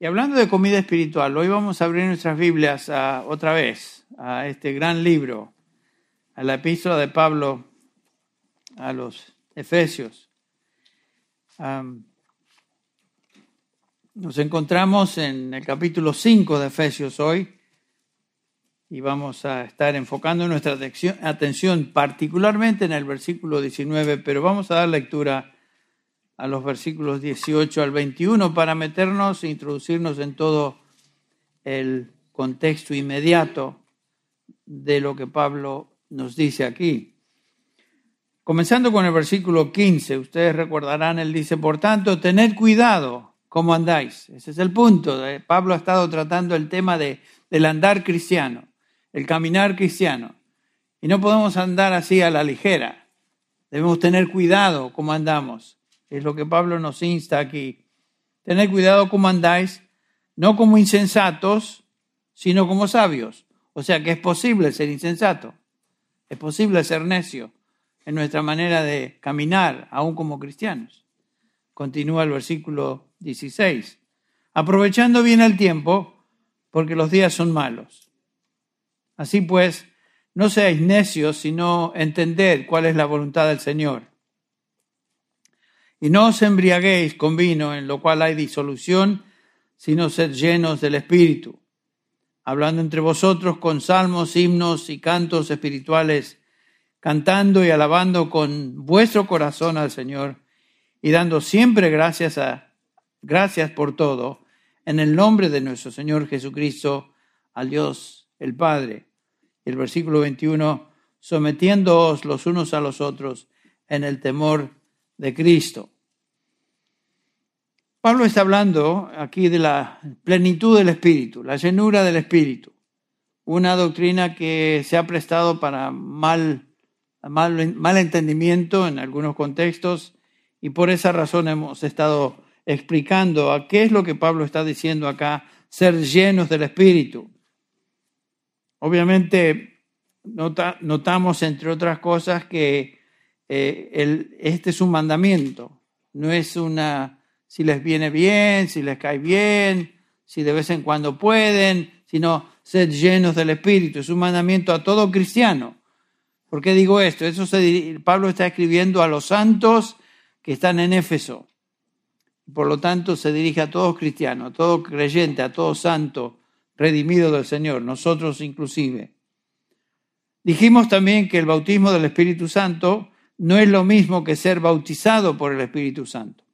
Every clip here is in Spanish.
Y hablando de comida espiritual, hoy vamos a abrir nuestras Biblias otra vez a este gran libro, a la epístola de Pablo a los Efesios. nos encontramos en el capítulo 5 de Efesios hoy y vamos a estar enfocando nuestra atención particularmente en el versículo 19, pero vamos a dar lectura a los versículos 18 al 21 para meternos e introducirnos en todo el contexto inmediato de lo que Pablo nos dice aquí. Comenzando con el versículo 15, ustedes recordarán, él dice, por tanto, tened cuidado cómo andáis. Ese es el punto. Pablo ha estado tratando el tema de, del andar cristiano, el caminar cristiano. Y no podemos andar así a la ligera. Debemos tener cuidado cómo andamos. Es lo que Pablo nos insta aquí. Tened cuidado cómo andáis, no como insensatos, sino como sabios. O sea que es posible ser insensato, es posible ser necio en nuestra manera de caminar, aún como cristianos. Continúa el versículo 16. Aprovechando bien el tiempo, porque los días son malos. Así pues, no seáis necios, sino entended cuál es la voluntad del Señor. Y no os embriaguéis con vino, en lo cual hay disolución, sino sed llenos del Espíritu, hablando entre vosotros con salmos, himnos y cantos espirituales, cantando y alabando con vuestro corazón al Señor, y dando siempre gracias a gracias por todo, en el nombre de nuestro Señor Jesucristo, al Dios el Padre. El versículo 21, sometiéndoos los unos a los otros en el temor de Cristo. Pablo está hablando aquí de la plenitud del Espíritu, la llenura del Espíritu, una doctrina que se ha prestado para mal, mal, entendimiento en algunos contextos y por esa razón hemos estado explicando a qué es lo que Pablo está diciendo acá, ser llenos del Espíritu. Obviamente notamos, entre otras cosas, que eh, este es un mandamiento, no es una, si les viene bien, si les cae bien, si de vez en cuando pueden, sino ser llenos del Espíritu. Es un mandamiento a todo cristiano. ¿Por qué digo esto? Eso Pablo está escribiendo a los santos que están en Éfeso. Por lo tanto, se dirige a todos cristianos, a todo creyente, a todo santo, redimido del Señor, nosotros inclusive. Dijimos también que el bautismo del Espíritu Santo no es lo mismo que ser bautizado por el Espíritu Santo.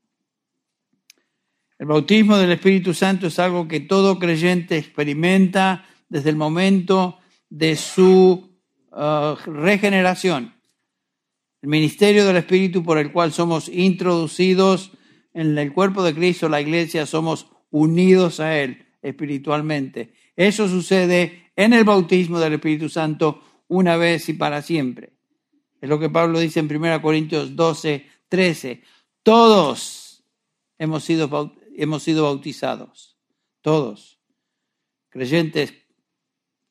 El bautismo del Espíritu Santo es algo que todo creyente experimenta desde el momento de su uh, regeneración. El ministerio del Espíritu por el cual somos introducidos en el cuerpo de Cristo, la iglesia, somos unidos a Él espiritualmente. Eso sucede en el bautismo del Espíritu Santo una vez y para siempre. Es lo que Pablo dice en 1 Corintios 12, 13. Todos hemos sido, hemos sido bautizados. Todos. Creyentes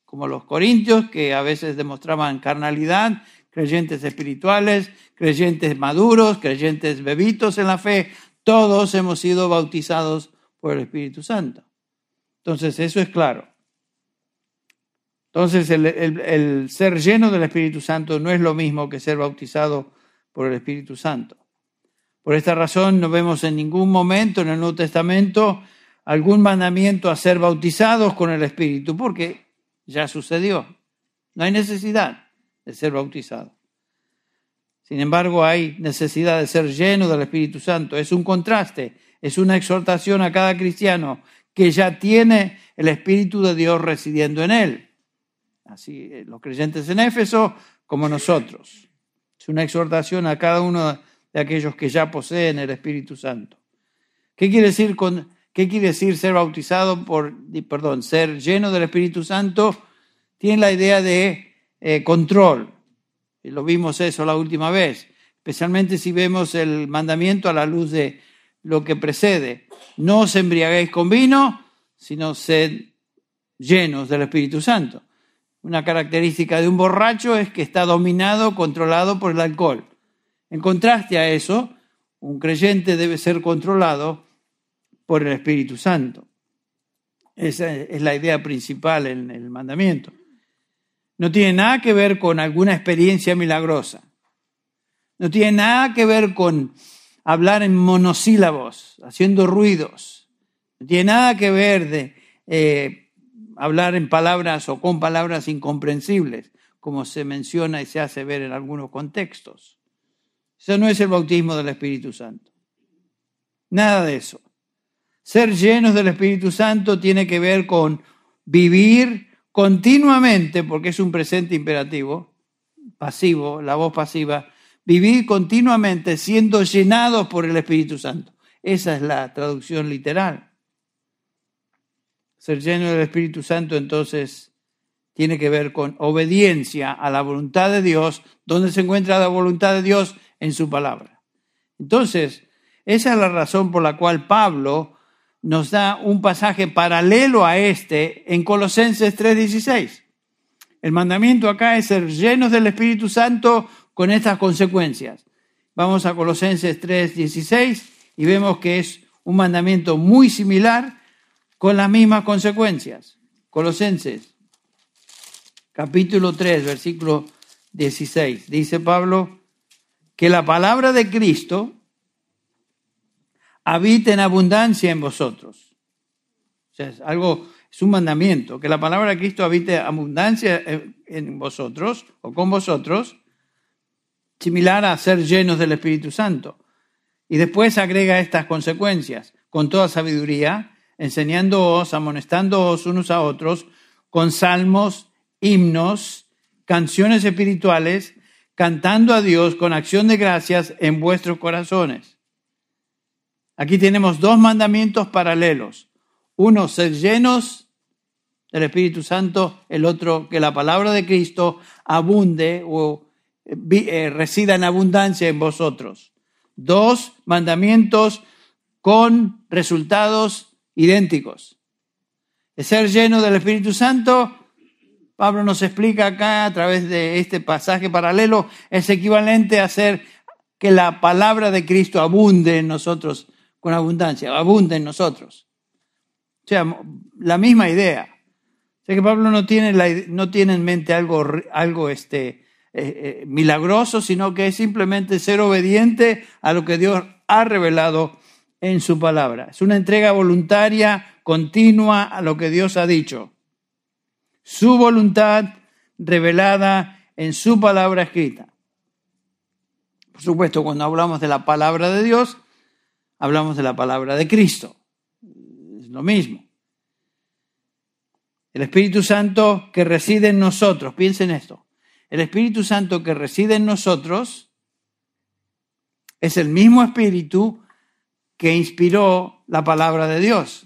como los corintios, que a veces demostraban carnalidad, creyentes espirituales, creyentes maduros, creyentes bebitos en la fe, todos hemos sido bautizados por el Espíritu Santo. Entonces, eso es claro. Entonces, el, ser lleno del Espíritu Santo no es lo mismo que ser bautizado por el Espíritu Santo. Por esta razón no vemos en ningún momento en el Nuevo Testamento algún mandamiento a ser bautizados con el Espíritu, porque ya sucedió. No hay necesidad de ser bautizado. Sin embargo, hay necesidad de ser lleno del Espíritu Santo. Es un contraste, es una exhortación a cada cristiano que ya tiene el Espíritu de Dios residiendo en él así eh, los creyentes en Éfeso como nosotros. Es una exhortación a cada uno de aquellos que ya poseen el Espíritu Santo. ¿Qué quiere decir, con, qué quiere decir ser bautizado por, perdón, ser lleno del Espíritu Santo? Tiene la idea de eh, control. Y lo vimos eso la última vez, especialmente si vemos el mandamiento a la luz de lo que precede. No os embriaguéis con vino, sino sed llenos del Espíritu Santo. Una característica de un borracho es que está dominado, controlado por el alcohol. En contraste a eso, un creyente debe ser controlado por el Espíritu Santo. Esa es la idea principal en el mandamiento. No tiene nada que ver con alguna experiencia milagrosa. No tiene nada que ver con hablar en monosílabos, haciendo ruidos. No tiene nada que ver de eh, hablar en palabras o con palabras incomprensibles, como se menciona y se hace ver en algunos contextos. Eso no es el bautismo del Espíritu Santo. Nada de eso. Ser llenos del Espíritu Santo tiene que ver con vivir continuamente, porque es un presente imperativo, pasivo, la voz pasiva, vivir continuamente siendo llenados por el Espíritu Santo. Esa es la traducción literal. Ser lleno del Espíritu Santo entonces tiene que ver con obediencia a la voluntad de Dios. ¿Dónde se encuentra la voluntad de Dios? En su palabra. Entonces, esa es la razón por la cual Pablo nos da un pasaje paralelo a este en Colosenses 3:16. El mandamiento acá es ser llenos del Espíritu Santo con estas consecuencias. Vamos a Colosenses 3:16 y vemos que es un mandamiento muy similar con las mismas consecuencias. Colosenses capítulo 3, versículo 16. Dice Pablo que la palabra de Cristo habite en abundancia en vosotros. O sea, es algo, es un mandamiento, que la palabra de Cristo habite abundancia en vosotros o con vosotros, similar a ser llenos del Espíritu Santo. Y después agrega estas consecuencias, con toda sabiduría, enseñándoos, amonestándoos unos a otros, con salmos, himnos, canciones espirituales, cantando a Dios con acción de gracias en vuestros corazones. Aquí tenemos dos mandamientos paralelos. Uno, ser llenos del Espíritu Santo, el otro, que la palabra de Cristo abunde o eh, resida en abundancia en vosotros. Dos mandamientos con resultados idénticos. El ser lleno del Espíritu Santo, Pablo nos explica acá a través de este pasaje paralelo, es equivalente a hacer que la palabra de Cristo abunde en nosotros con abundancia, abunde en nosotros. O sea, la misma idea. O sea que Pablo no tiene, no tiene en mente algo, algo este, eh, eh, milagroso, sino que es simplemente ser obediente a lo que Dios ha revelado en su palabra. Es una entrega voluntaria, continua a lo que Dios ha dicho. Su voluntad revelada en su palabra escrita. Por supuesto, cuando hablamos de la palabra de Dios, hablamos de la palabra de Cristo. Es lo mismo. El Espíritu Santo que reside en nosotros, piensen esto, el Espíritu Santo que reside en nosotros es el mismo Espíritu que inspiró la palabra de Dios.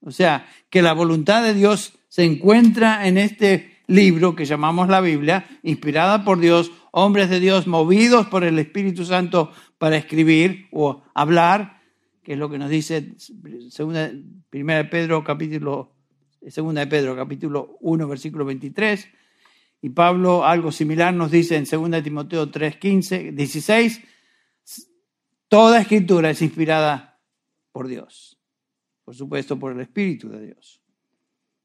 O sea, que la voluntad de Dios se encuentra en este libro que llamamos la Biblia, inspirada por Dios, hombres de Dios movidos por el Espíritu Santo para escribir o hablar, que es lo que nos dice segunda, de Pedro capítulo segunda de Pedro capítulo 1 versículo 23 y Pablo algo similar nos dice en 2 Timoteo 3, 15, 16, toda escritura es inspirada por Dios, por supuesto por el Espíritu de Dios.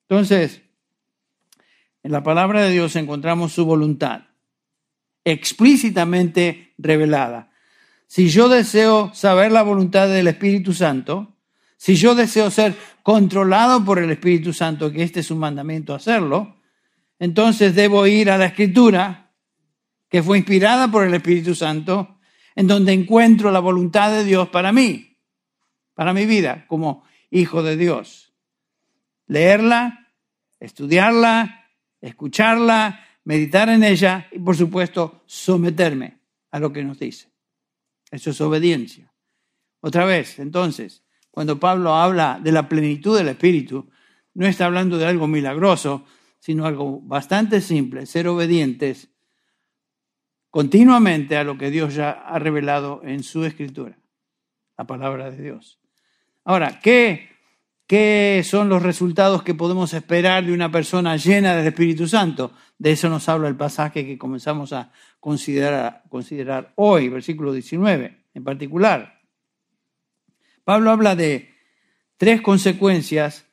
Entonces, en la palabra de Dios encontramos su voluntad explícitamente revelada. Si yo deseo saber la voluntad del Espíritu Santo, si yo deseo ser controlado por el Espíritu Santo, que este es un mandamiento hacerlo, entonces debo ir a la escritura, que fue inspirada por el Espíritu Santo, en donde encuentro la voluntad de Dios para mí, para mi vida como hijo de Dios. Leerla, estudiarla, escucharla, meditar en ella y por supuesto someterme a lo que nos dice. Eso es obediencia. Otra vez, entonces, cuando Pablo habla de la plenitud del Espíritu, no está hablando de algo milagroso, sino algo bastante simple, ser obedientes continuamente a lo que Dios ya ha revelado en su escritura, la palabra de Dios. Ahora, ¿qué, ¿qué son los resultados que podemos esperar de una persona llena del Espíritu Santo? De eso nos habla el pasaje que comenzamos a considerar, considerar hoy, versículo 19 en particular. Pablo habla de tres consecuencias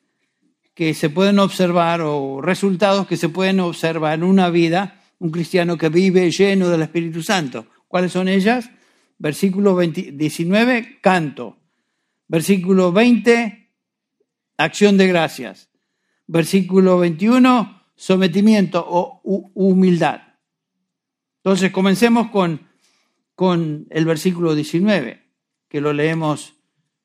que se pueden observar o resultados que se pueden observar en una vida, un cristiano que vive lleno del Espíritu Santo. ¿Cuáles son ellas? Versículo 19, canto. Versículo 20, acción de gracias. Versículo 21, sometimiento o humildad. Entonces, comencemos con, con el versículo 19, que lo leemos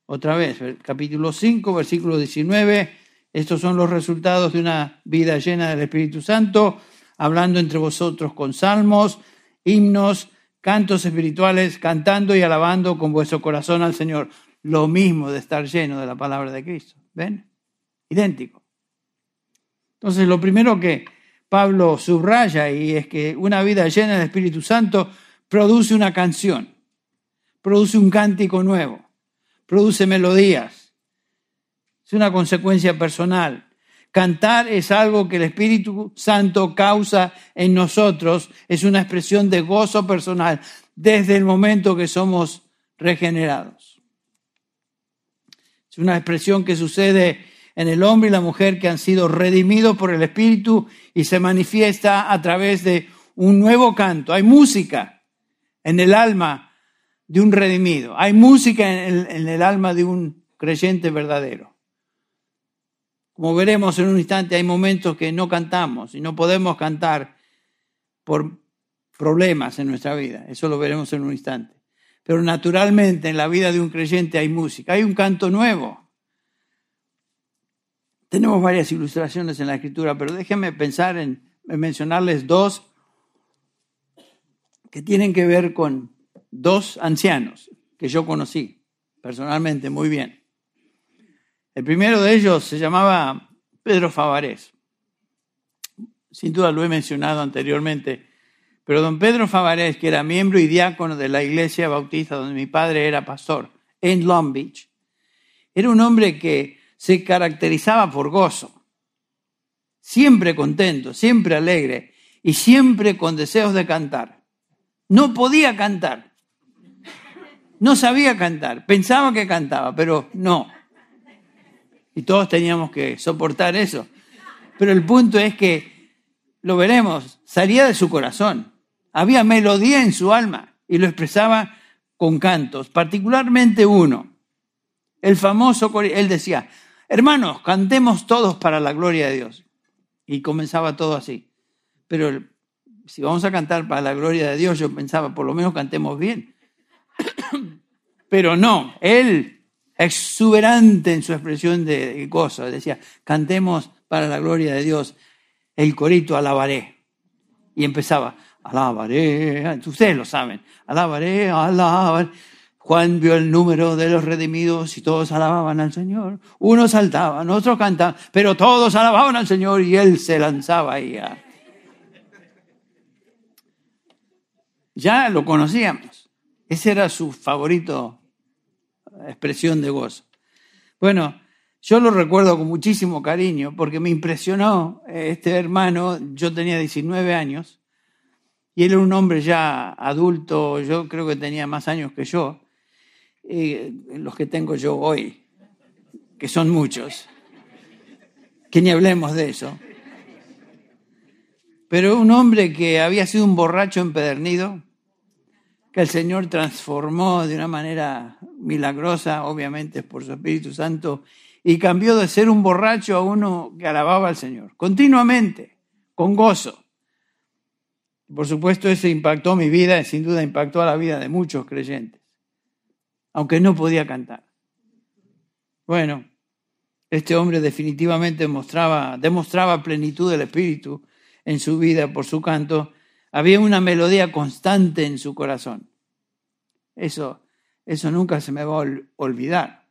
otra vez. Capítulo 5, versículo 19. Estos son los resultados de una vida llena del Espíritu Santo, hablando entre vosotros con salmos, himnos, cantos espirituales, cantando y alabando con vuestro corazón al Señor. Lo mismo de estar lleno de la palabra de Cristo. ¿Ven? Idéntico. Entonces, lo primero que Pablo subraya y es que una vida llena del Espíritu Santo produce una canción, produce un cántico nuevo, produce melodías. Es una consecuencia personal. Cantar es algo que el Espíritu Santo causa en nosotros, es una expresión de gozo personal desde el momento que somos regenerados. Es una expresión que sucede en el hombre y la mujer que han sido redimidos por el Espíritu y se manifiesta a través de un nuevo canto. Hay música en el alma de un redimido, hay música en el, alma de un creyente verdadero. Como veremos en un instante, hay momentos que no cantamos y no podemos cantar por problemas en nuestra vida. Eso lo veremos en un instante. Pero naturalmente en la vida de un creyente hay música, hay un canto nuevo. Tenemos varias ilustraciones en la escritura, pero déjenme pensar en, mencionarles dos que tienen que ver con dos ancianos que yo conocí personalmente muy bien. El primero de ellos se llamaba Pedro Favarés. Sin duda lo he mencionado anteriormente, pero don Pedro Favarés, que era miembro y diácono de la iglesia bautista donde mi padre era pastor, en Long Beach, era un hombre que se caracterizaba por gozo, siempre contento, siempre alegre y siempre con deseos de cantar. No podía cantar, no sabía cantar, pensaba que cantaba, pero no y todos teníamos que soportar eso. Pero el punto es que, lo veremos, salía de su corazón. Había melodía en su alma y lo expresaba con cantos, particularmente uno. El famoso, él decía, hermanos, cantemos todos para la gloria de Dios. Y comenzaba todo así. Pero si vamos a cantar para la gloria de Dios, yo pensaba, por lo menos cantemos bien. Pero no, él exuberante en su expresión de gozo. Decía, cantemos para la gloria de Dios el corito alabaré. Y empezaba, alabaré, ustedes lo saben, alabaré, alabaré. Juan vio el número de los redimidos y todos alababan al Señor. Unos saltaban, otros cantaban, pero todos alababan al Señor y él se lanzaba ahí. Ya lo conocíamos. Ese era su favorito expresión de gozo. Bueno, yo lo recuerdo con muchísimo cariño porque me impresionó eh, este hermano, yo tenía 19 años y él era un hombre ya adulto, yo creo que tenía más años que yo, los que tengo yo hoy, que son muchos, que ni hablemos de eso. Pero un hombre que había sido un borracho empedernido, que el Señor transformó de una manera milagrosa, obviamente por su Espíritu Santo, y cambió de ser un borracho a uno que alababa al Señor, continuamente, con gozo. Por supuesto, eso impactó mi vida y sin duda impactó a la vida de muchos creyentes, aunque no podía cantar. Bueno, este hombre definitivamente mostraba, demostraba plenitud del Espíritu en su vida por su canto había una melodía constante en su corazón. Eso, eso nunca se me va a olvidar.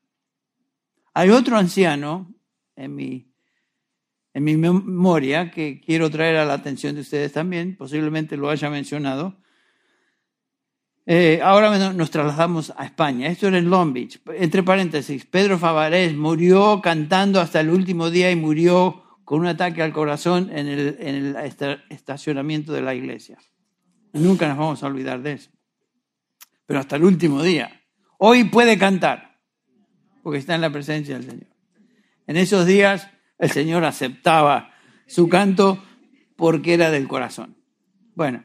Hay otro anciano en mi, en mi memoria que quiero traer a la atención de ustedes también, posiblemente lo haya mencionado. Eh, ahora nos trasladamos a España. Esto era en Long Beach. Entre paréntesis, Pedro Favarés murió cantando hasta el último día y murió con un ataque al corazón en el, estacionamiento de la iglesia. nunca nos vamos a olvidar de eso. Pero hasta el último día. Hoy puede cantar, porque está en la presencia del Señor. En esos días El Señor aceptaba su canto porque era del corazón. Bueno,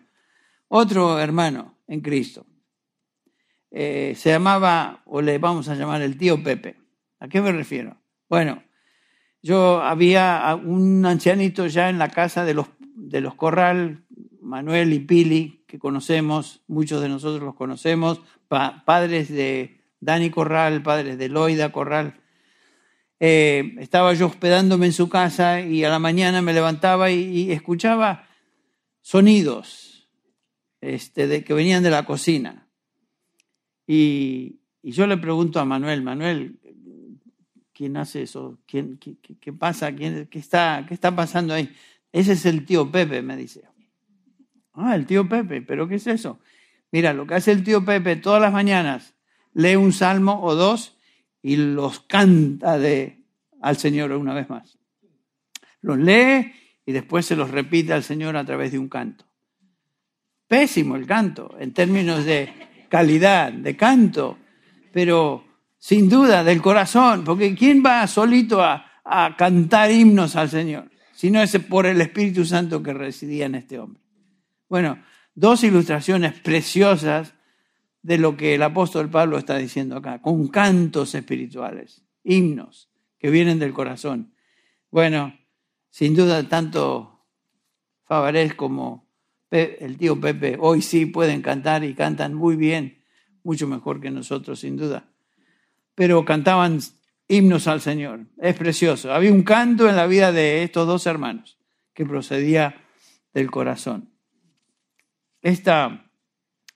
otro hermano en Cristo eh, se llamaba, o le vamos a llamar el tío Pepe. ¿A qué me refiero? Bueno, yo había un ancianito ya en la casa de los, de los Corral, Manuel y Pili, que conocemos, muchos de nosotros los conocemos, padres de Dani Corral, padres de Loida Corral. Eh, estaba yo hospedándome en su casa y a la mañana me levantaba y, escuchaba sonidos este, que venían de la cocina. Y, yo le pregunto a Manuel, Manuel, ¿quién hace eso? ¿Quién, qué, pasa? ¿Quién, qué, está, ¿Qué está pasando ahí? Ese es el tío Pepe, me dice. Ah, el tío Pepe, ¿pero qué es eso? Mira, lo que hace el tío Pepe todas las mañanas, lee un salmo o dos y los canta de, al Señor una vez más. Los lee y después se los repite al Señor a través de un canto. Pésimo el canto en términos de calidad, de canto, pero sin duda del corazón, porque ¿quién va solito a, a cantar himnos al Señor? Si no es por el Espíritu Santo que residía en este hombre. Bueno, dos ilustraciones preciosas de lo que el apóstol Pablo está diciendo acá, con cantos espirituales, himnos que vienen del corazón. Bueno, sin duda tanto Favarés como el tío Pepe hoy sí pueden cantar y cantan muy bien, mucho mejor que nosotros, sin duda. Pero cantaban himnos al Señor. Es precioso. Había un canto en la vida de estos dos hermanos que procedía del corazón. Esta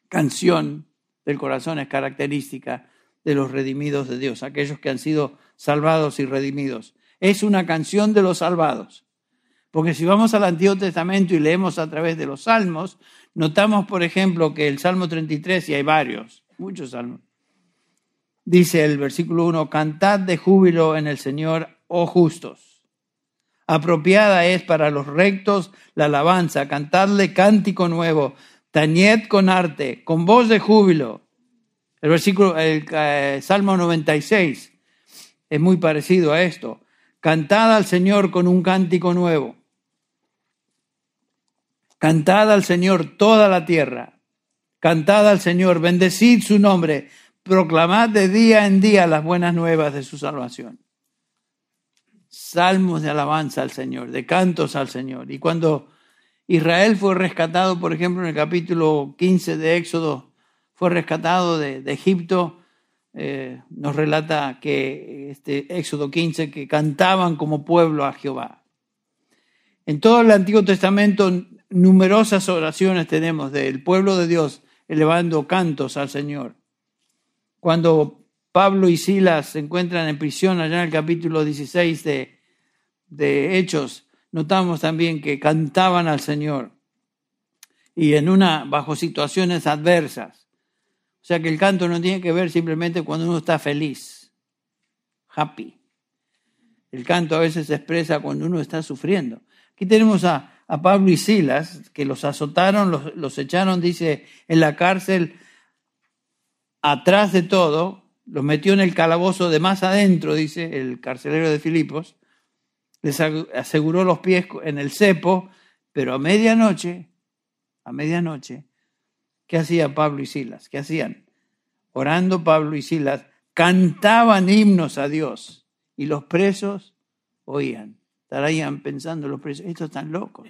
canción del corazón es característica de los redimidos de Dios, aquellos que han sido salvados y redimidos. Es una canción de los salvados. Porque si vamos al Antiguo Testamento y leemos a través de los salmos, notamos, por ejemplo, que el Salmo 33, y hay varios, muchos salmos, dice el versículo 1, cantad de júbilo en el Señor, oh justos. Apropiada es para los rectos la alabanza, cantadle cántico nuevo, tañed con arte, con voz de júbilo. El versículo, el eh, Salmo 96 es muy parecido a esto. Cantad al Señor con un cántico nuevo. Cantad al Señor toda la tierra. Cantad al Señor, bendecid su nombre, proclamad de día en día las buenas nuevas de su salvación. Salmos de alabanza al Señor, de cantos al Señor. Y cuando Israel fue rescatado, por ejemplo, en el capítulo 15 de Éxodo, fue rescatado de, Egipto. Eh, nos relata que este Éxodo 15, que cantaban como pueblo a Jehová. En todo el Antiguo Testamento, numerosas oraciones tenemos del pueblo de Dios elevando cantos al Señor. Cuando Pablo y Silas se encuentran en prisión allá en el capítulo 16 de, de Hechos, notamos también que cantaban al Señor y en una bajo situaciones adversas. O sea que el canto no tiene que ver simplemente cuando uno está feliz, happy. El canto a veces se expresa cuando uno está sufriendo. Aquí tenemos a, Pablo y Silas, que los azotaron, los, los echaron, dice, en la cárcel, atrás de todo, los metió en el calabozo de más adentro, dice el carcelero de Filipos, les aseguró los pies en el cepo, pero a medianoche, a medianoche, ¿qué hacía Pablo y Silas? ¿Qué hacían? Orando Pablo y Silas, cantaban himnos a Dios y los presos oían. Estarían pensando los presos, estos están locos.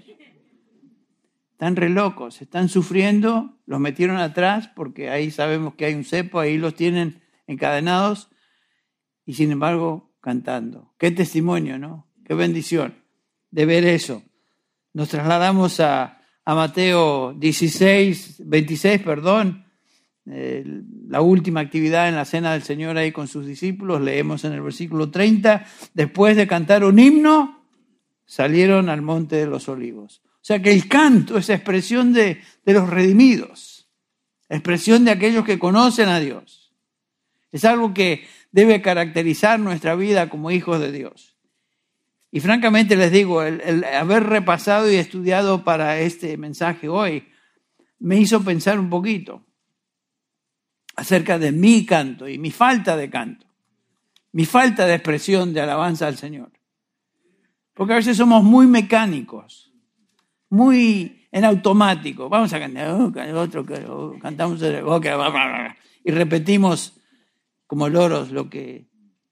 Están re locos, están sufriendo, los metieron atrás porque ahí sabemos que hay un cepo, ahí los tienen encadenados y sin embargo cantando. Qué testimonio, ¿no? Qué bendición de ver eso. Nos trasladamos a, Mateo 16, 26, perdón, la última actividad en la cena del Señor ahí con sus discípulos. Leemos en el versículo 30, después de cantar un himno, salieron al monte de los olivos. O sea que el canto es expresión de, de los redimidos, expresión de aquellos que conocen a Dios. Es algo que debe caracterizar nuestra vida como hijos de Dios. Y francamente les digo, el, haber repasado y estudiado para este mensaje hoy me hizo pensar un poquito acerca de mi canto y mi falta de canto, mi falta de expresión de alabanza al Señor. Porque a veces somos muy mecánicos, muy en automático. Vamos a cantar, oh, otro, oh, cantamos y repetimos como loros lo que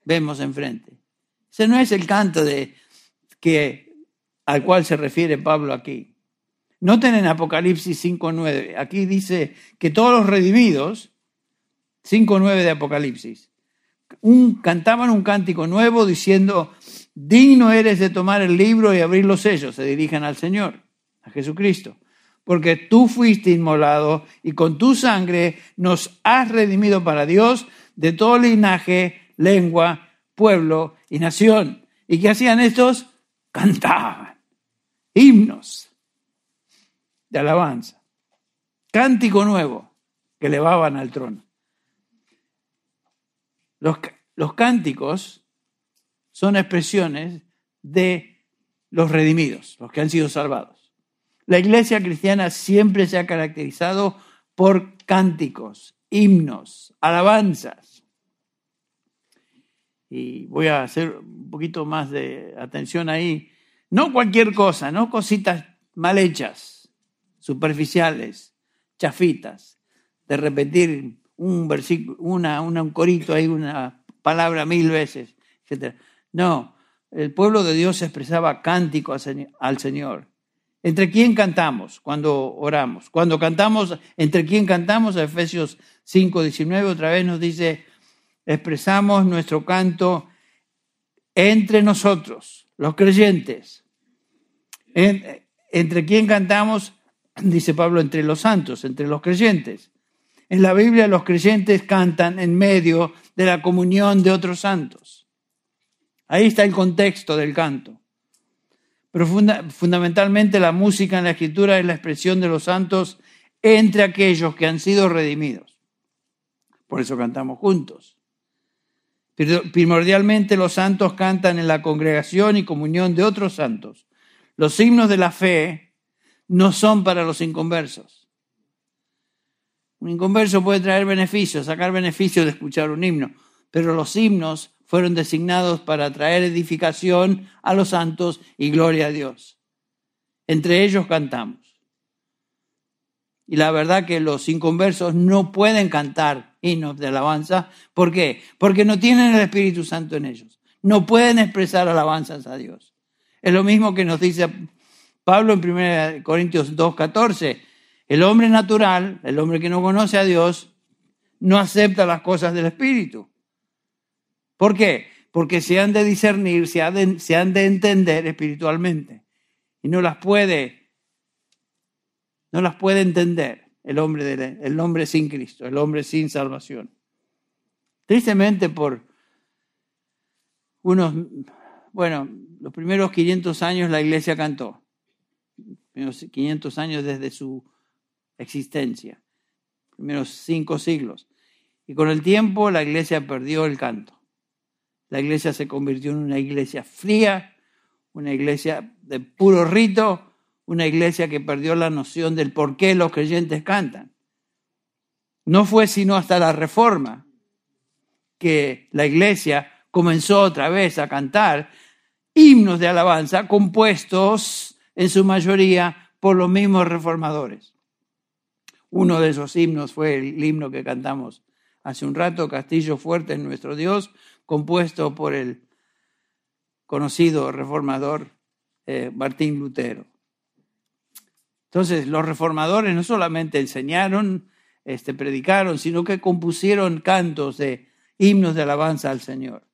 vemos enfrente. Ese no es el canto de, que, al cual se refiere Pablo aquí. Noten en Apocalipsis 5.9, aquí dice que todos los redimidos, 5.9 de Apocalipsis, un, cantaban un cántico nuevo diciendo, digno eres de tomar el libro y abrir los sellos, se dirigen al Señor, a Jesucristo, porque tú fuiste inmolado y con tu sangre nos has redimido para Dios de todo linaje, lengua, pueblo y nación. ¿Y qué hacían estos? Cantaban himnos de alabanza, cántico nuevo que elevaban al trono. Los, los cánticos son expresiones de los redimidos, los que han sido salvados. La iglesia cristiana siempre se ha caracterizado por cánticos, himnos, alabanzas. Y voy a hacer un poquito más de atención ahí. No cualquier cosa, no cositas mal hechas, superficiales, chafitas, de repetir un versículo, una, un corito ahí, una palabra mil veces, etc. No, el pueblo de Dios expresaba cántico al Señor. ¿Entre quién cantamos cuando oramos? Cuando cantamos, ¿entre quién cantamos? Efesios 5, 19 otra vez nos dice, expresamos nuestro canto entre nosotros, los creyentes. ¿Entre quién cantamos? Dice Pablo, entre los santos, entre los creyentes. En la Biblia los creyentes cantan en medio de la comunión de otros santos. Ahí está el contexto del canto. Fundamentalmente la música en la escritura es la expresión de los santos entre aquellos que han sido redimidos. Por eso cantamos juntos. Primordialmente los santos cantan en la congregación y comunión de otros santos. Los himnos de la fe no son para los inconversos. Un inconverso puede traer beneficios, sacar beneficios de escuchar un himno, pero los himnos fueron designados para traer edificación a los santos y gloria a Dios. Entre ellos cantamos. Y la verdad que los inconversos no pueden cantar himnos de alabanza. ¿Por qué? Porque no tienen el Espíritu Santo en ellos. No pueden expresar alabanzas a Dios. Es lo mismo que nos dice Pablo en 1 Corintios 2.14. El hombre natural, el hombre que no conoce a Dios, no acepta las cosas del Espíritu. ¿Por qué? Porque se han de discernir, se han de, entender espiritualmente. Y no las puede, no las puede entender el hombre, el hombre sin Cristo, el hombre sin salvación. Tristemente por unos, bueno, los primeros 500 años la iglesia cantó. 500 años desde su existencia, primeros cinco siglos. Y con el tiempo la iglesia perdió el canto. La iglesia se convirtió en una iglesia fría, una iglesia de puro rito, una iglesia que perdió la noción del por qué los creyentes cantan. No fue sino hasta la reforma que la iglesia comenzó otra vez a cantar himnos de alabanza compuestos en su mayoría por los mismos reformadores. Uno de esos himnos fue el himno que cantamos hace un rato, Castillo Fuerte en nuestro Dios, compuesto por el conocido reformador eh, Martín Lutero. Entonces, los reformadores no solamente enseñaron, este, predicaron, sino que compusieron cantos de himnos de alabanza al Señor.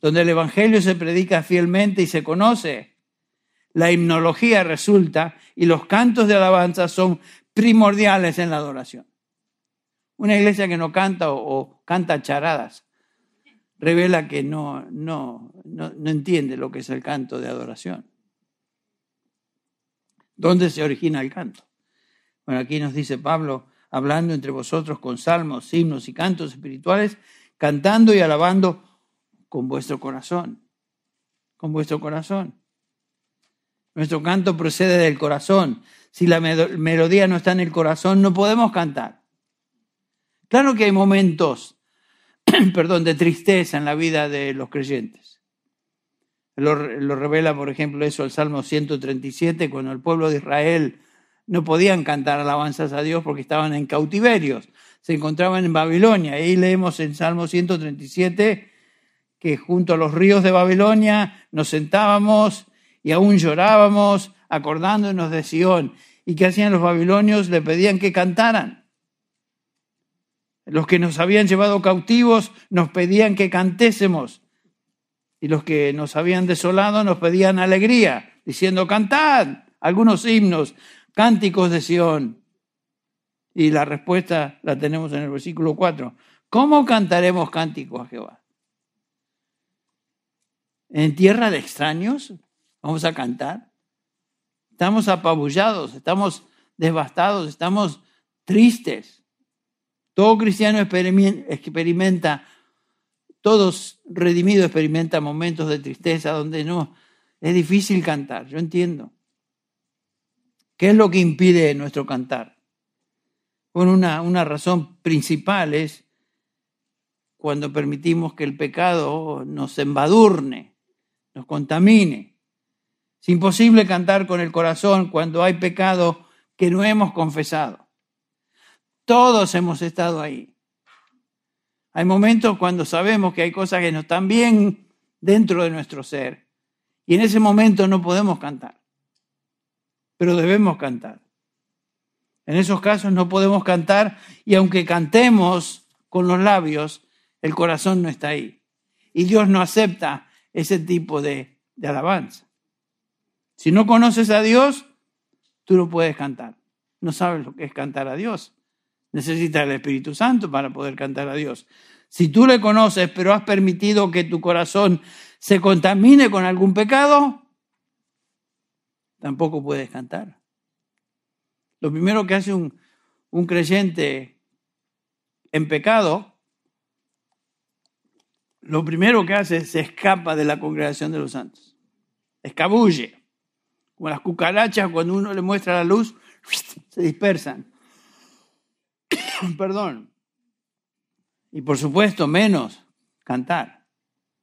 Donde el Evangelio se predica fielmente y se conoce, la himnología resulta y los cantos de alabanza son primordiales en la adoración. Una iglesia que no canta o, canta charadas revela que no, no, no, no entiende lo que es el canto de adoración. ¿Dónde se origina el canto? Bueno, aquí nos dice Pablo, hablando entre vosotros con salmos, himnos y cantos espirituales, cantando y alabando con vuestro corazón, con vuestro corazón. Nuestro canto procede del corazón. Si la melodía no está en el corazón, no podemos cantar. Claro que hay momentos, perdón, de tristeza en la vida de los creyentes. Lo, lo, revela, por ejemplo, eso el Salmo 137, cuando el pueblo de Israel no podían cantar alabanzas a Dios porque estaban en cautiverios, se encontraban en Babilonia. Ahí leemos en Salmo 137 que junto a los ríos de Babilonia nos sentábamos y aún llorábamos acordándonos de Sión. ¿Y qué hacían los babilonios? Le pedían que cantaran. Los que nos habían llevado cautivos nos pedían que cantésemos. Y los que nos habían desolado nos pedían alegría, diciendo, cantad algunos himnos, cánticos de Sión. Y la respuesta la tenemos en el versículo 4. ¿Cómo cantaremos cánticos a Jehová? ¿En tierra de extraños? ¿Vamos a cantar? Estamos apabullados, estamos devastados, estamos tristes. Todo cristiano experimenta, todos redimidos experimentan momentos de tristeza donde no es difícil cantar, yo entiendo. ¿Qué es lo que impide nuestro cantar? Bueno, una, una razón principal es cuando permitimos que el pecado nos embadurne, nos contamine. Es imposible cantar con el corazón cuando hay pecado que no hemos confesado. Todos hemos estado ahí. Hay momentos cuando sabemos que hay cosas que no están bien dentro de nuestro ser. Y en ese momento no podemos cantar. Pero debemos cantar. En esos casos no podemos cantar y aunque cantemos con los labios, el corazón no está ahí. Y Dios no acepta ese tipo de, de alabanza. Si no conoces a Dios, tú no puedes cantar. No sabes lo que es cantar a Dios. Necesitas el Espíritu Santo para poder cantar a Dios. Si tú le conoces, pero has permitido que tu corazón se contamine con algún pecado, tampoco puedes cantar. Lo primero que hace un, un creyente en pecado, lo primero que hace es se escapa de la congregación de los santos. Escabulle. Como las cucarachas, cuando uno le muestra la luz, se dispersan. Perdón. Y por supuesto, menos cantar,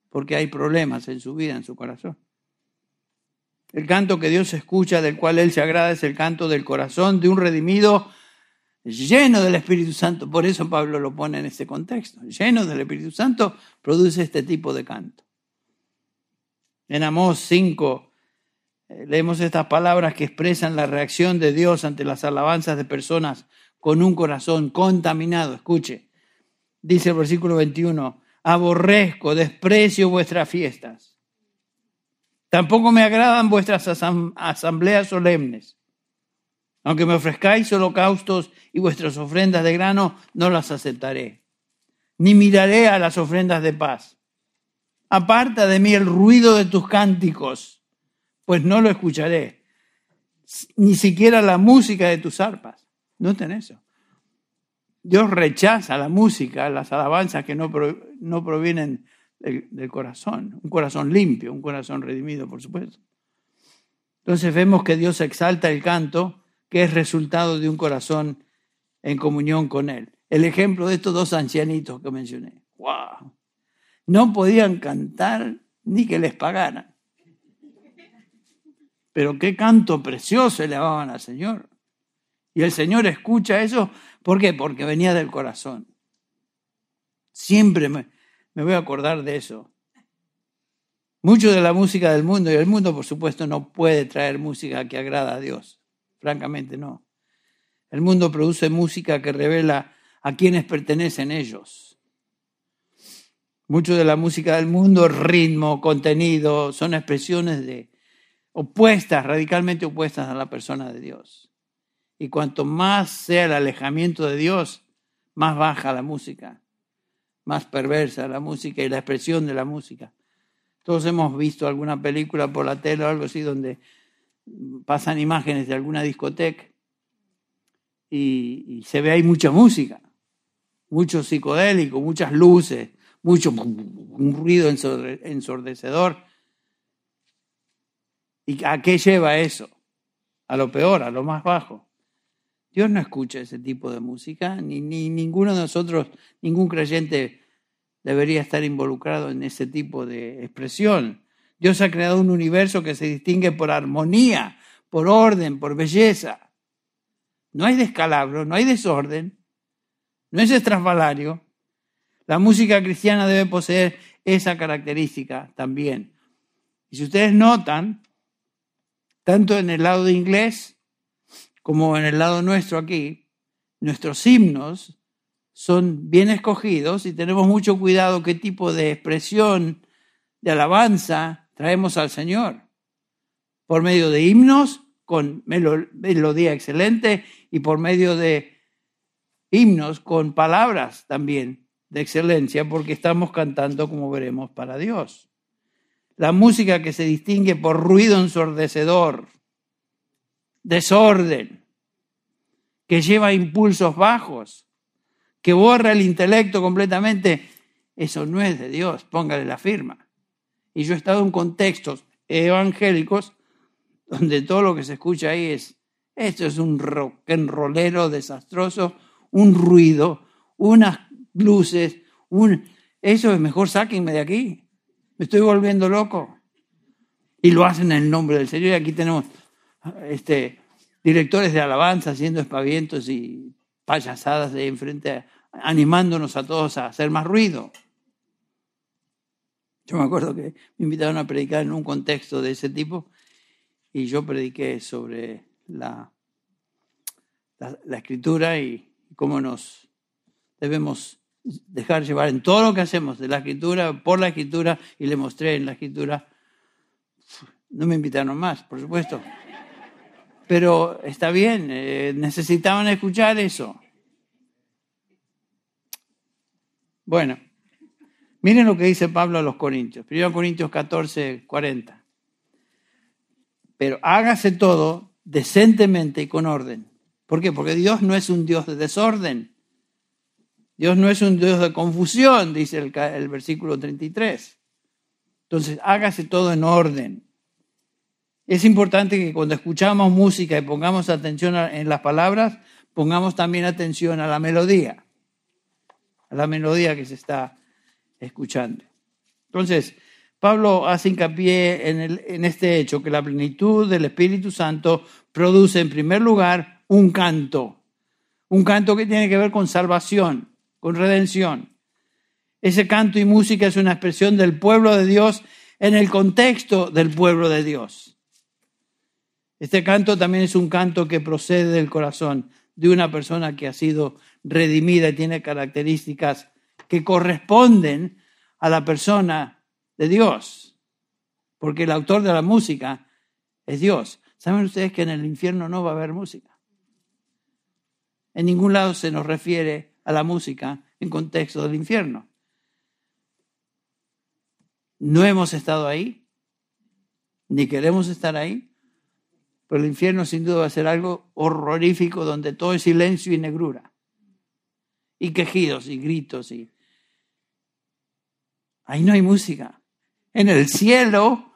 porque hay problemas en su vida, en su corazón. El canto que Dios escucha, del cual Él se agrada, es el canto del corazón de un redimido lleno del Espíritu Santo. Por eso Pablo lo pone en este contexto. Lleno del Espíritu Santo produce este tipo de canto. En Amós 5 eh, leemos estas palabras que expresan la reacción de Dios ante las alabanzas de personas con un corazón contaminado. Escuche, dice el versículo 21, aborrezco, desprecio vuestras fiestas. Tampoco me agradan vuestras asambleas solemnes. Aunque me ofrezcáis holocaustos y vuestras ofrendas de grano, no las aceptaré. Ni miraré a las ofrendas de paz. Aparta de mí el ruido de tus cánticos, pues no lo escucharé. Ni siquiera la música de tus arpas. Noten eso. Dios rechaza la música, las alabanzas que no, no provienen del, corazón, un corazón limpio, un corazón redimido, por supuesto. Entonces vemos que Dios exalta el canto, que es resultado de un corazón en comunión con Él. El ejemplo de estos dos ancianitos que mencioné. ¡Wow! No podían cantar ni que les pagaran. Pero qué canto precioso elevaban al Señor. Y el Señor escucha eso. ¿Por qué? Porque venía del corazón. Siempre me, me voy a acordar de eso. Mucho de la música del mundo, y el mundo por supuesto no puede traer música que agrada a Dios, francamente no. El mundo produce música que revela a quienes pertenecen ellos. Mucho de la música del mundo, ritmo, contenido, son expresiones de opuestas, radicalmente opuestas a la persona de Dios. Y cuanto más sea el alejamiento de Dios, más baja la música más perversa la música y la expresión de la música. Todos hemos visto alguna película por la tele o algo así donde pasan imágenes de alguna discoteca y, se ve ahí mucha música, mucho psicodélico, muchas luces, mucho un ruido ensordecedor. ¿Y a qué lleva eso? A lo peor, a lo más bajo. Dios no escucha ese tipo de música, ni, ni ninguno de nosotros, ningún creyente debería estar involucrado en ese tipo de expresión. Dios ha creado un universo que se distingue por armonía, por orden, por belleza. No hay descalabro, no hay desorden, no es estrafalario. La música cristiana debe poseer esa característica también. Y si ustedes notan, tanto en el lado de inglés como en el lado nuestro aquí, nuestros himnos son bien escogidos y tenemos mucho cuidado qué tipo de expresión de alabanza traemos al Señor. Por medio de himnos con melodía excelente y por medio de himnos con palabras también de excelencia, porque estamos cantando, como veremos, para Dios. La música que se distingue por ruido ensordecedor, desorden, que lleva impulsos bajos, que borra el intelecto completamente, eso no es de Dios, póngale la firma. Y yo he estado en contextos evangélicos donde todo lo que se escucha ahí es, esto es un rock desastroso, un ruido, unas luces, un, eso es mejor sáquenme de aquí, me estoy volviendo loco. Y lo hacen en el nombre del Señor. Y aquí tenemos este, directores de alabanza haciendo espavientos y payasadas de enfrente, animándonos a todos a hacer más ruido. Yo me acuerdo que me invitaron a predicar en un contexto de ese tipo y yo prediqué sobre la, la, escritura y cómo nos debemos dejar llevar en todo lo que hacemos de la escritura, por la escritura, y le mostré en la escritura. No me invitaron más, por supuesto. Pero está bien, eh, necesitaban escuchar eso. Bueno, miren lo que dice Pablo a los Corintios. 1 Corintios 14, 40. Pero hágase todo decentemente y con orden. ¿Por qué? Porque Dios no es un Dios de desorden. Dios no es un Dios de confusión, dice el, el versículo 33. Entonces, hágase todo en orden. Es importante que cuando escuchamos música y pongamos atención en las palabras, pongamos también atención a la melodía, a la melodía que se está escuchando. Entonces, Pablo hace hincapié en, en este hecho, que la plenitud del Espíritu Santo produce en primer lugar un canto, un canto que tiene que ver con salvación, con redención. Ese canto y música es una expresión del pueblo de Dios en el contexto del pueblo de Dios. Este canto también es un canto que procede del corazón de una persona que ha sido redimida y tiene características que corresponden a la persona de Dios, porque el autor de la música es Dios. ¿Saben ustedes que en el infierno no va a haber música? En ningún lado se nos refiere a la música en contexto del infierno. No hemos estado ahí, ni queremos estar ahí, pero el infierno sin duda va a ser algo horrorífico donde todo es silencio y negrura. Y quejidos y gritos y... Ahí no hay música. En el cielo,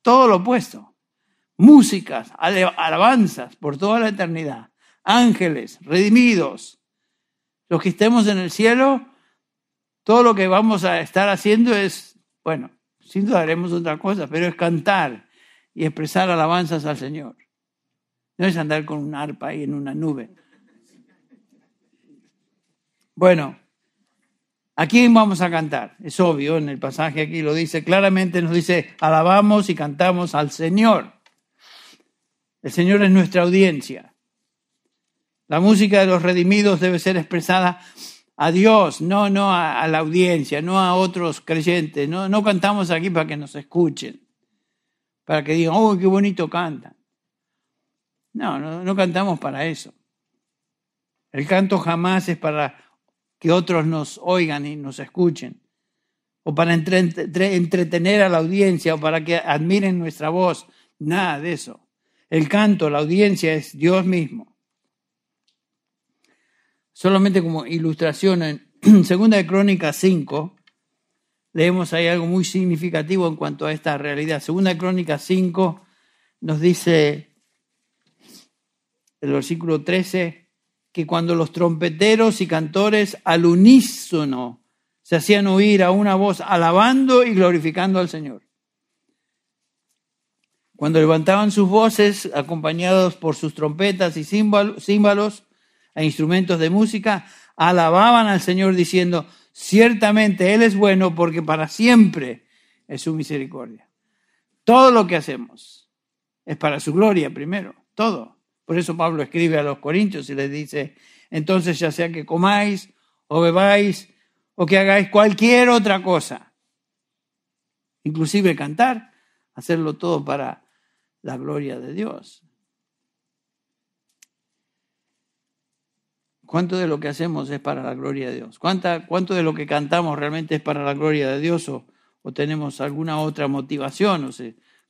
todo lo opuesto. Músicas, alabanzas por toda la eternidad. Ángeles, redimidos. Los que estemos en el cielo, todo lo que vamos a estar haciendo es, bueno, sin duda haremos otra cosa, pero es cantar y expresar alabanzas al Señor. No es andar con un arpa ahí en una nube. Bueno, ¿a quién vamos a cantar? Es obvio, en el pasaje aquí lo dice claramente, nos dice, alabamos y cantamos al Señor. El Señor es nuestra audiencia. La música de los redimidos debe ser expresada a Dios, no, no a, la audiencia, no a otros creyentes. No, no cantamos aquí para que nos escuchen para que digan, oh, qué bonito cantan. No, no, no cantamos para eso. El canto jamás es para que otros nos oigan y nos escuchen, o para entretener a la audiencia, o para que admiren nuestra voz. Nada de eso. El canto, la audiencia es Dios mismo. Solamente como ilustración, en Segunda de Crónicas 5, leemos ahí algo muy significativo en cuanto a esta realidad. Segunda Crónica 5 nos dice el versículo 13 que cuando los trompeteros y cantores al unísono se hacían oír a una voz alabando y glorificando al Señor. Cuando levantaban sus voces, acompañados por sus trompetas y címbalos e instrumentos de música, alababan al Señor diciendo, ciertamente Él es bueno porque para siempre es su misericordia. Todo lo que hacemos es para su gloria primero, todo. Por eso Pablo escribe a los Corintios y les dice, entonces ya sea que comáis o bebáis o que hagáis cualquier otra cosa, inclusive cantar, hacerlo todo para la gloria de Dios. ¿Cuánto de lo que hacemos es para la gloria de Dios? ¿Cuánto de lo que cantamos realmente es para la gloria de Dios o, tenemos alguna otra motivación o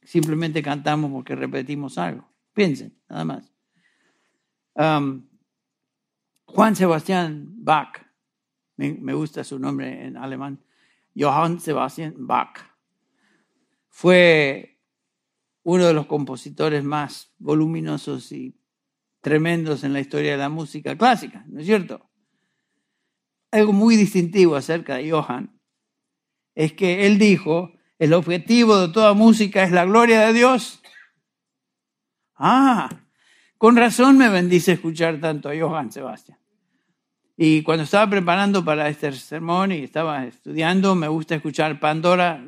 simplemente cantamos porque repetimos algo? Piensen, nada más. Juan Sebastián Bach, me, gusta su nombre en alemán, Johann Sebastian Bach, fue uno de los compositores más voluminosos y tremendos en la historia de la música clásica, ¿no es cierto? Algo muy distintivo acerca de Johann es que él dijo, el objetivo de toda música es la gloria de Dios. Ah, con razón me bendice escuchar tanto a Johann Sebastián. Y cuando estaba preparando para este sermón y estaba estudiando, me gusta escuchar Pandora,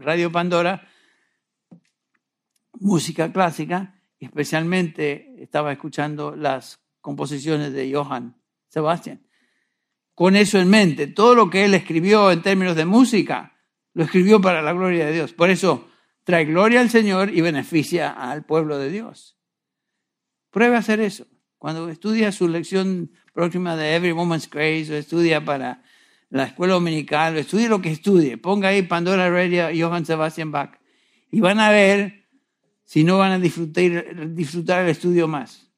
Radio Pandora, música clásica, especialmente estaba escuchando las composiciones de Johann Sebastian. Con eso en mente, todo lo que él escribió en términos de música, lo escribió para la gloria de Dios. Por eso trae gloria al Señor y beneficia al pueblo de Dios. Pruebe a hacer eso. Cuando estudia su lección próxima de Every Woman's Grace, o estudia para la escuela dominical, o estudie lo que estudie, ponga ahí Pandora Radio Johann Sebastian Bach, y van a ver si no van a disfrutar, disfrutar el estudio más.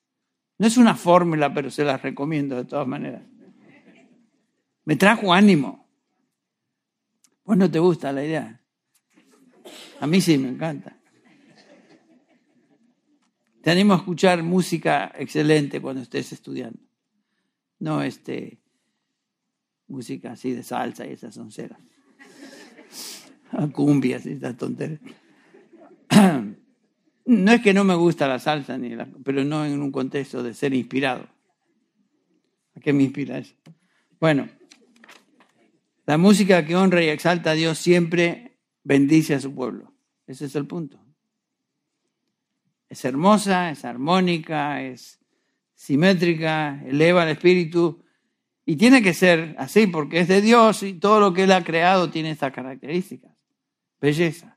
No es una fórmula, pero se las recomiendo de todas maneras. Me trajo ánimo. Pues no te gusta la idea. A mí sí me encanta. Te animo a escuchar música excelente cuando estés estudiando. No este música así de salsa y esas sonceras. Cumbias y esas tonterías. No es que no me gusta la salsa, ni pero no en un contexto de ser inspirado. ¿A qué me inspira eso? Bueno, la música que honra y exalta a Dios siempre bendice a su pueblo. Ese es el punto. Es hermosa, es armónica, es simétrica, eleva el espíritu y tiene que ser así porque es de Dios y todo lo que Él ha creado tiene estas características. Belleza.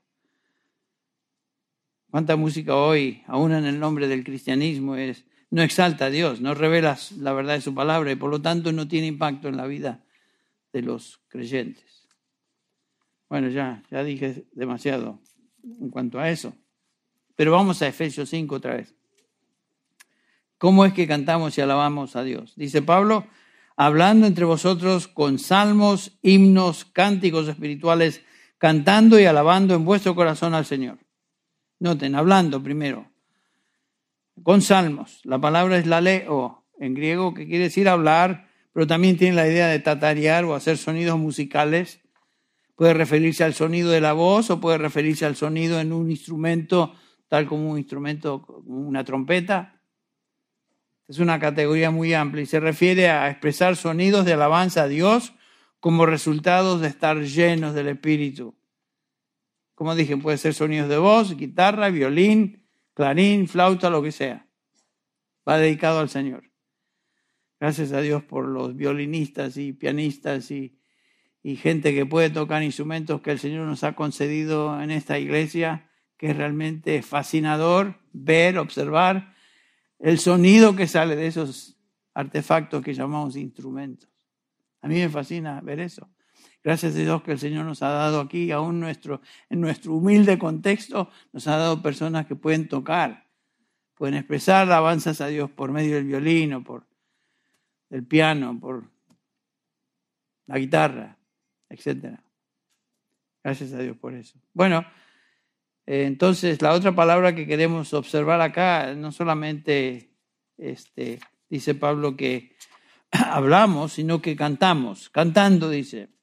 ¿Cuánta música hoy, aún en el nombre del cristianismo, es, no exalta a Dios, no revela la verdad de su palabra y por lo tanto no tiene impacto en la vida de los creyentes? Bueno, ya, ya dije demasiado en cuanto a eso. Pero vamos a Efesios 5 otra vez. ¿Cómo es que cantamos y alabamos a Dios? Dice Pablo, hablando entre vosotros con salmos, himnos, cánticos espirituales, cantando y alabando en vuestro corazón al Señor Noten, hablando primero, con salmos. La palabra es la leo en griego, que quiere decir hablar, pero también tiene la idea de tatarear o hacer sonidos musicales. Puede referirse al sonido de la voz o puede referirse al sonido en un instrumento, tal como un instrumento, una trompeta. Es una categoría muy amplia y se refiere a expresar sonidos de alabanza a Dios como resultados de estar llenos del Espíritu. Como dije, puede ser sonidos de voz, guitarra, violín, clarín, flauta, lo que sea. Va dedicado al Señor. Gracias a Dios por los violinistas y pianistas y, y gente que puede tocar instrumentos que el Señor nos ha concedido en esta iglesia, que es realmente fascinador ver, observar el sonido que sale de esos artefactos que llamamos instrumentos. A mí me fascina ver eso. Gracias a Dios que el Señor nos ha dado aquí, aún nuestro, en nuestro humilde contexto, nos ha dado personas que pueden tocar, pueden expresar alabanzas a Dios por medio del violín o por el piano, por la guitarra, etc. Gracias a Dios por eso. Bueno, eh, entonces la otra palabra que queremos observar acá, no solamente este, dice Pablo que hablamos, sino que cantamos. Cantando, dice.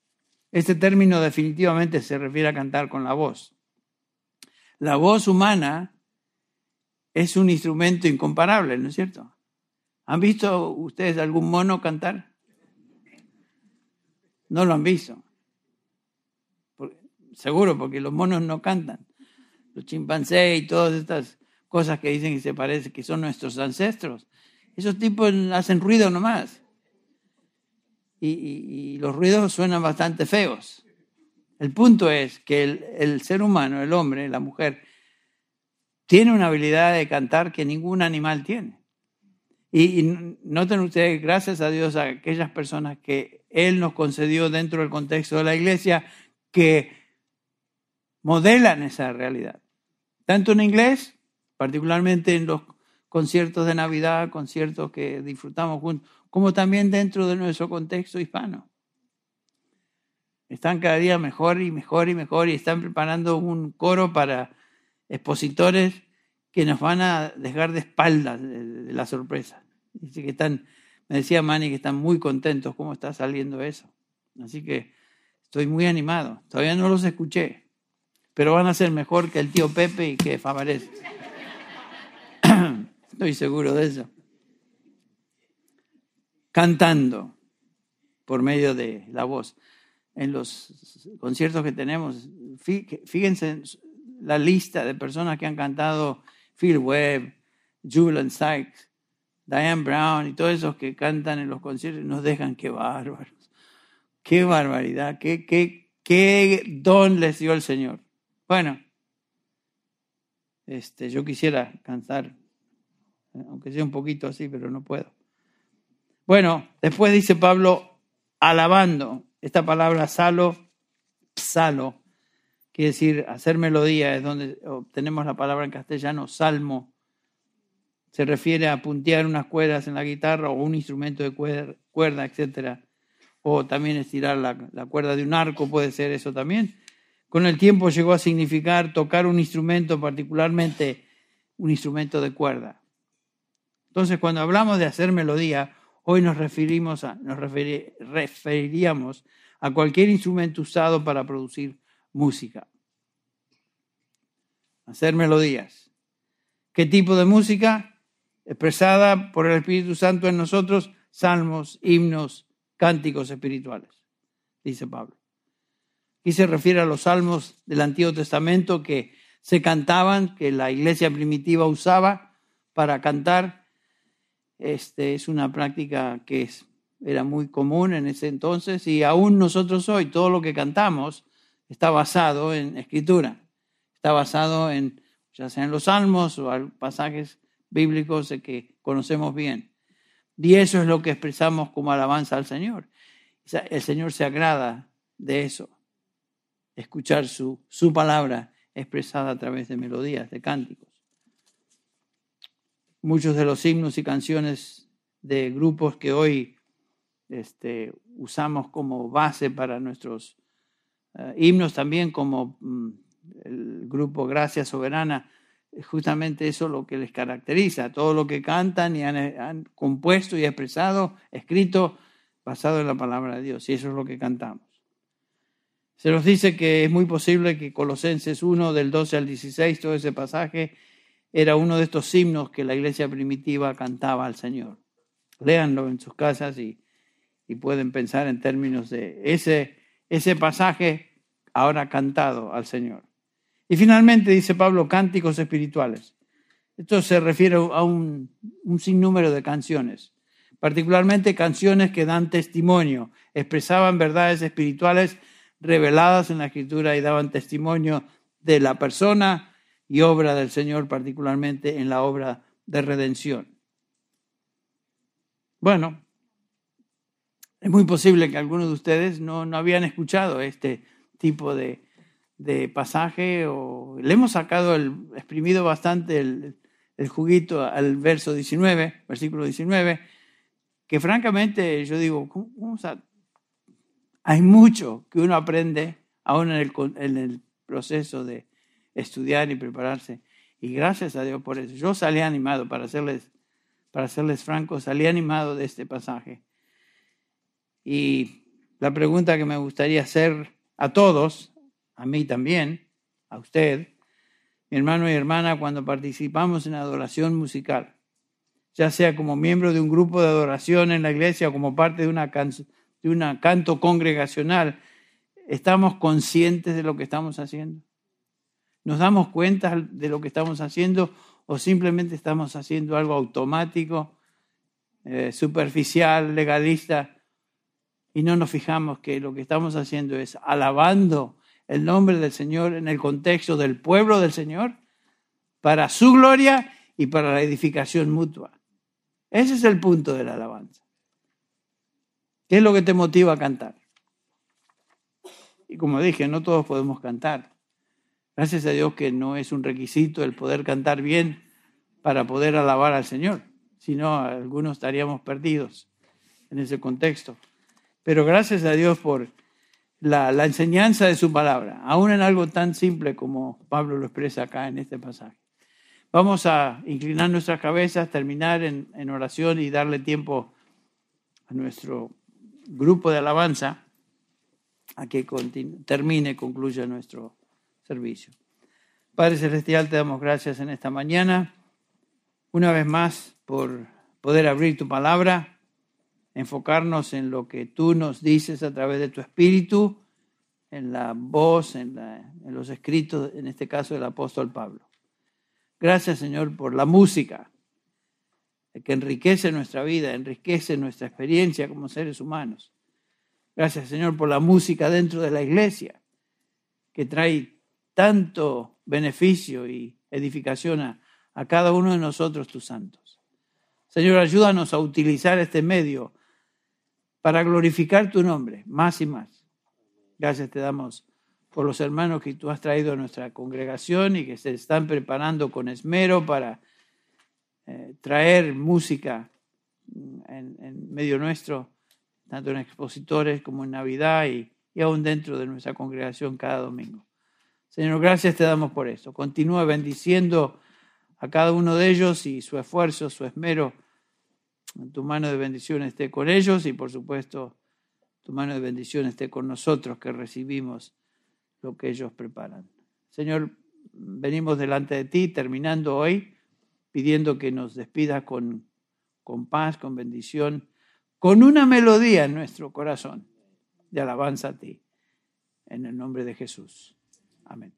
Este término definitivamente se refiere a cantar con la voz. la voz humana es un instrumento incomparable, ¿no es cierto? ¿Han visto ustedes algún mono cantar? No lo han visto. seguro, porque los monos no cantan. Los chimpancés y todas estas cosas que dicen que se parecen, que son nuestros ancestros. Esos tipos hacen ruido nomás. Y, y, los ruidos suenan bastante feos. El punto es que el, ser humano, el hombre, la mujer, tiene una habilidad de cantar que ningún animal tiene. Y, noten ustedes, gracias a Dios, a aquellas personas que Él nos concedió dentro del contexto de la iglesia, que modelan esa realidad. Tanto en inglés, particularmente en los conciertos de Navidad, conciertos que disfrutamos juntos, como también dentro de nuestro contexto hispano. Están cada día mejor y mejor y mejor y están preparando un coro para expositores que nos van a dejar de espaldas de, la sorpresa. Dice que están, me decía Manny que están muy contentos cómo está saliendo eso. Así que estoy muy animado. Todavía no los escuché, pero van a ser mejor que el tío Pepe y que Favarés. estoy seguro de eso. Cantando por medio de la voz. En los conciertos que tenemos, fíjense la lista de personas que han cantado Phil Webb, Julian Sykes, Diane Brown y todos esos que cantan en los conciertos nos dejan qué bárbaros. Qué barbaridad, qué, qué, qué don les dio el Señor. Bueno, este, yo quisiera cantar, aunque sea un poquito así, pero no puedo. Bueno, después dice Pablo, alabando. Esta palabra salo, salo, quiere decir hacer melodía, es donde obtenemos la palabra en castellano salmo. Se refiere a puntear unas cuerdas en la guitarra o un instrumento de cuerda, etc. O también estirar la, la cuerda de un arco, puede ser eso también. Con el tiempo llegó a significar tocar un instrumento, particularmente un instrumento de cuerda. Entonces, cuando hablamos de hacer melodía, hoy nos, referiríamos a cualquier instrumento usado para producir música. Hacer melodías. ¿Qué tipo de música? Expresada por el Espíritu Santo en nosotros, salmos, himnos, cánticos espirituales, dice Pablo. Aquí se refiere a los salmos del Antiguo Testamento que se cantaban, que la iglesia primitiva usaba para cantar. Este es una práctica que era muy común en ese entonces y aún nosotros hoy, todo lo que cantamos está basado en escritura, está basado en, ya sea en los salmos o pasajes bíblicos que conocemos bien. Y eso es lo que expresamos como alabanza al Señor. El Señor se agrada de eso, escuchar su, su palabra expresada a través de melodías, de cánticos. Muchos de los himnos y canciones de grupos que hoy este, usamos como base para nuestros eh, himnos también como mm, el grupo Gracia Soberana, justamente eso lo que les caracteriza, todo lo que cantan y han, compuesto y expresado, escrito, basado en la palabra de Dios, y eso es lo que cantamos. Se nos dice que es muy posible que Colosenses 1, del 12 al 16, todo ese pasaje, era uno de estos himnos que la iglesia primitiva cantaba al Señor. Léanlo en sus casas y, y pueden pensar en términos de ese ese pasaje ahora cantado al Señor. Y finalmente dice Pablo, cánticos espirituales. Esto se refiere a un, sinnúmero de canciones, particularmente canciones que dan testimonio, expresaban verdades espirituales reveladas en la Escritura y daban testimonio de la persona y obra del Señor, particularmente en la obra de redención. Bueno, es muy posible que algunos de ustedes no, no habían escuchado este tipo de, de, pasaje o le hemos sacado, el, exprimido bastante el, juguito al verso 19, versículo 19, que francamente yo digo, ¿cómo, hay mucho que uno aprende aún en el, en el proceso de estudiar y prepararse. Y gracias a Dios por eso. Yo salí animado, para serles, para serles francos, salí animado de este pasaje. Y la pregunta que me gustaría hacer a todos, a mí también, a usted, mi hermano y hermana, cuando participamos en adoración musical, ya sea como miembro de un grupo de adoración en la iglesia o como parte de una, de una canto congregacional, ¿estamos conscientes de lo que estamos haciendo? ¿Nos damos cuenta de lo que estamos haciendo o simplemente estamos haciendo algo automático, eh, superficial, legalista y no nos fijamos que lo que estamos haciendo es alabando el nombre del Señor en el contexto del pueblo del Señor para su gloria y para la edificación mutua? Ese es el punto de la alabanza. ¿Qué es lo que te motiva a cantar? Y como dije, no todos podemos cantar. Gracias a Dios que no es un requisito el poder cantar bien para poder alabar al Señor, si no, algunos estaríamos perdidos en ese contexto. Pero gracias a Dios por la, enseñanza de su palabra, aún en algo tan simple como Pablo lo expresa acá en este pasaje. Vamos a inclinar nuestras cabezas, terminar en, en oración y darle tiempo a nuestro grupo de alabanza a que termine, concluya nuestro servicio. Padre Celestial, te damos gracias en esta mañana, una vez más, por poder abrir tu palabra, enfocarnos en lo que tú nos dices a través de tu espíritu, en la voz, en, en los escritos, en este caso del apóstol Pablo. Gracias, Señor, por la música, que enriquece nuestra vida, enriquece nuestra experiencia como seres humanos. Gracias, Señor, por la música dentro de la iglesia, que trae tanto beneficio y edificación a, cada uno de nosotros, tus santos. Señor, ayúdanos a utilizar este medio para glorificar tu nombre más y más. Gracias te damos por los hermanos que tú has traído a nuestra congregación y que se están preparando con esmero para eh, traer música en, en, medio nuestro, tanto en expositores como en Navidad y, y aún dentro de nuestra congregación cada domingo. Señor, gracias te damos por eso. Continúa bendiciendo a cada uno de ellos y su esfuerzo, su esmero. Tu mano de bendición esté con ellos y por supuesto tu mano de bendición esté con nosotros que recibimos lo que ellos preparan. Señor, venimos delante de ti terminando hoy pidiendo que nos despidas con, con paz, con bendición, con una melodía en nuestro corazón de alabanza a ti. En el nombre de Jesús. Amén.